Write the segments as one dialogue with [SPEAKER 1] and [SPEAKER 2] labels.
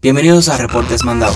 [SPEAKER 1] Bienvenidos a Reportes Mandado.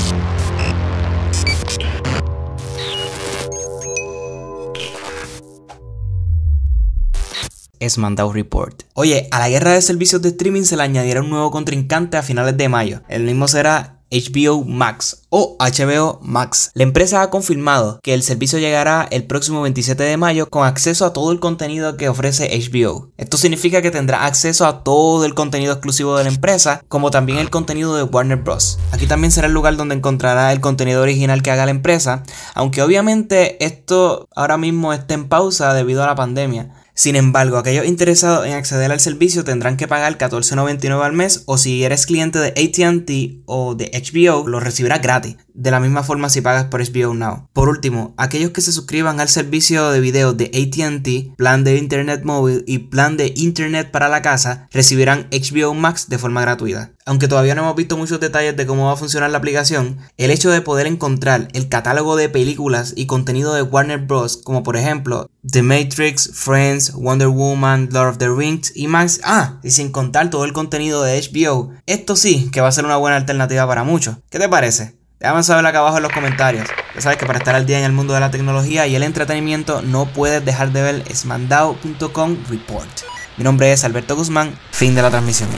[SPEAKER 1] Es Report. Oye, a la guerra de servicios de streaming se le añadirá un nuevo contrincante a finales de mayo. El mismo será HBO Max o HBO Max. La empresa ha confirmado que el servicio llegará el próximo 27 de mayo con acceso a todo el contenido que ofrece HBO. Esto significa que tendrá acceso a todo el contenido exclusivo de la empresa, como también el contenido de Warner Bros. Aquí también será el lugar donde encontrará el contenido original que haga la empresa, aunque obviamente esto ahora mismo está en pausa debido a la pandemia. Sin embargo, aquellos interesados en acceder al servicio tendrán que pagar $14.99 al mes o si eres cliente de ATT o de HBO lo recibirás gratis, de la misma forma si pagas por HBO Now. Por último, aquellos que se suscriban al servicio de video de ATT, plan de internet móvil y plan de internet para la casa recibirán HBO Max de forma gratuita. Aunque todavía no hemos visto muchos detalles de cómo va a funcionar la aplicación, el hecho de poder encontrar el catálogo de películas y contenido de Warner Bros. como por ejemplo The Matrix, Friends, Wonder Woman, Lord of the Rings y más, ah, y sin contar todo el contenido de HBO, esto sí que va a ser una buena alternativa para muchos. ¿Qué te parece? Déjame saber acá abajo en los comentarios. Ya sabes que para estar al día en el mundo de la tecnología y el entretenimiento no puedes dejar de ver smandao.com report. Mi nombre es Alberto Guzmán, fin de la transmisión.